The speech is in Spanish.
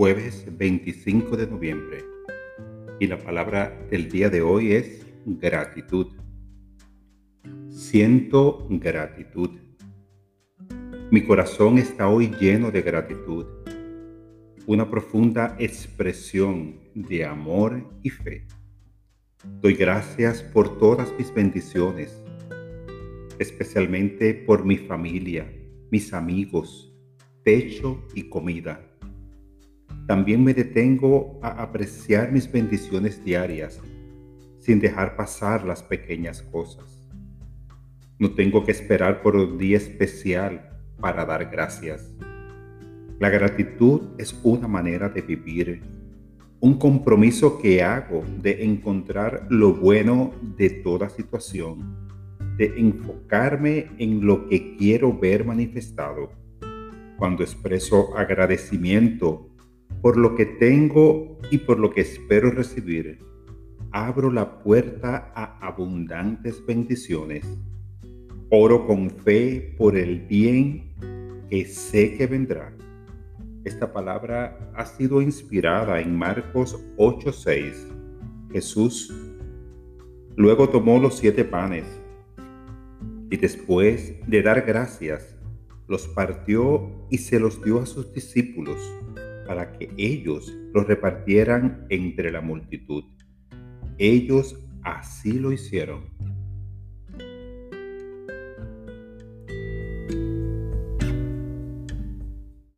jueves 25 de noviembre y la palabra del día de hoy es gratitud. Siento gratitud. Mi corazón está hoy lleno de gratitud, una profunda expresión de amor y fe. Doy gracias por todas mis bendiciones, especialmente por mi familia, mis amigos, techo y comida también me detengo a apreciar mis bendiciones diarias sin dejar pasar las pequeñas cosas. No tengo que esperar por un día especial para dar gracias. La gratitud es una manera de vivir, un compromiso que hago de encontrar lo bueno de toda situación, de enfocarme en lo que quiero ver manifestado. Cuando expreso agradecimiento por lo que tengo y por lo que espero recibir, abro la puerta a abundantes bendiciones. Oro con fe por el bien que sé que vendrá. Esta palabra ha sido inspirada en Marcos 8:6. Jesús luego tomó los siete panes y después de dar gracias, los partió y se los dio a sus discípulos para que ellos lo repartieran entre la multitud. Ellos así lo hicieron.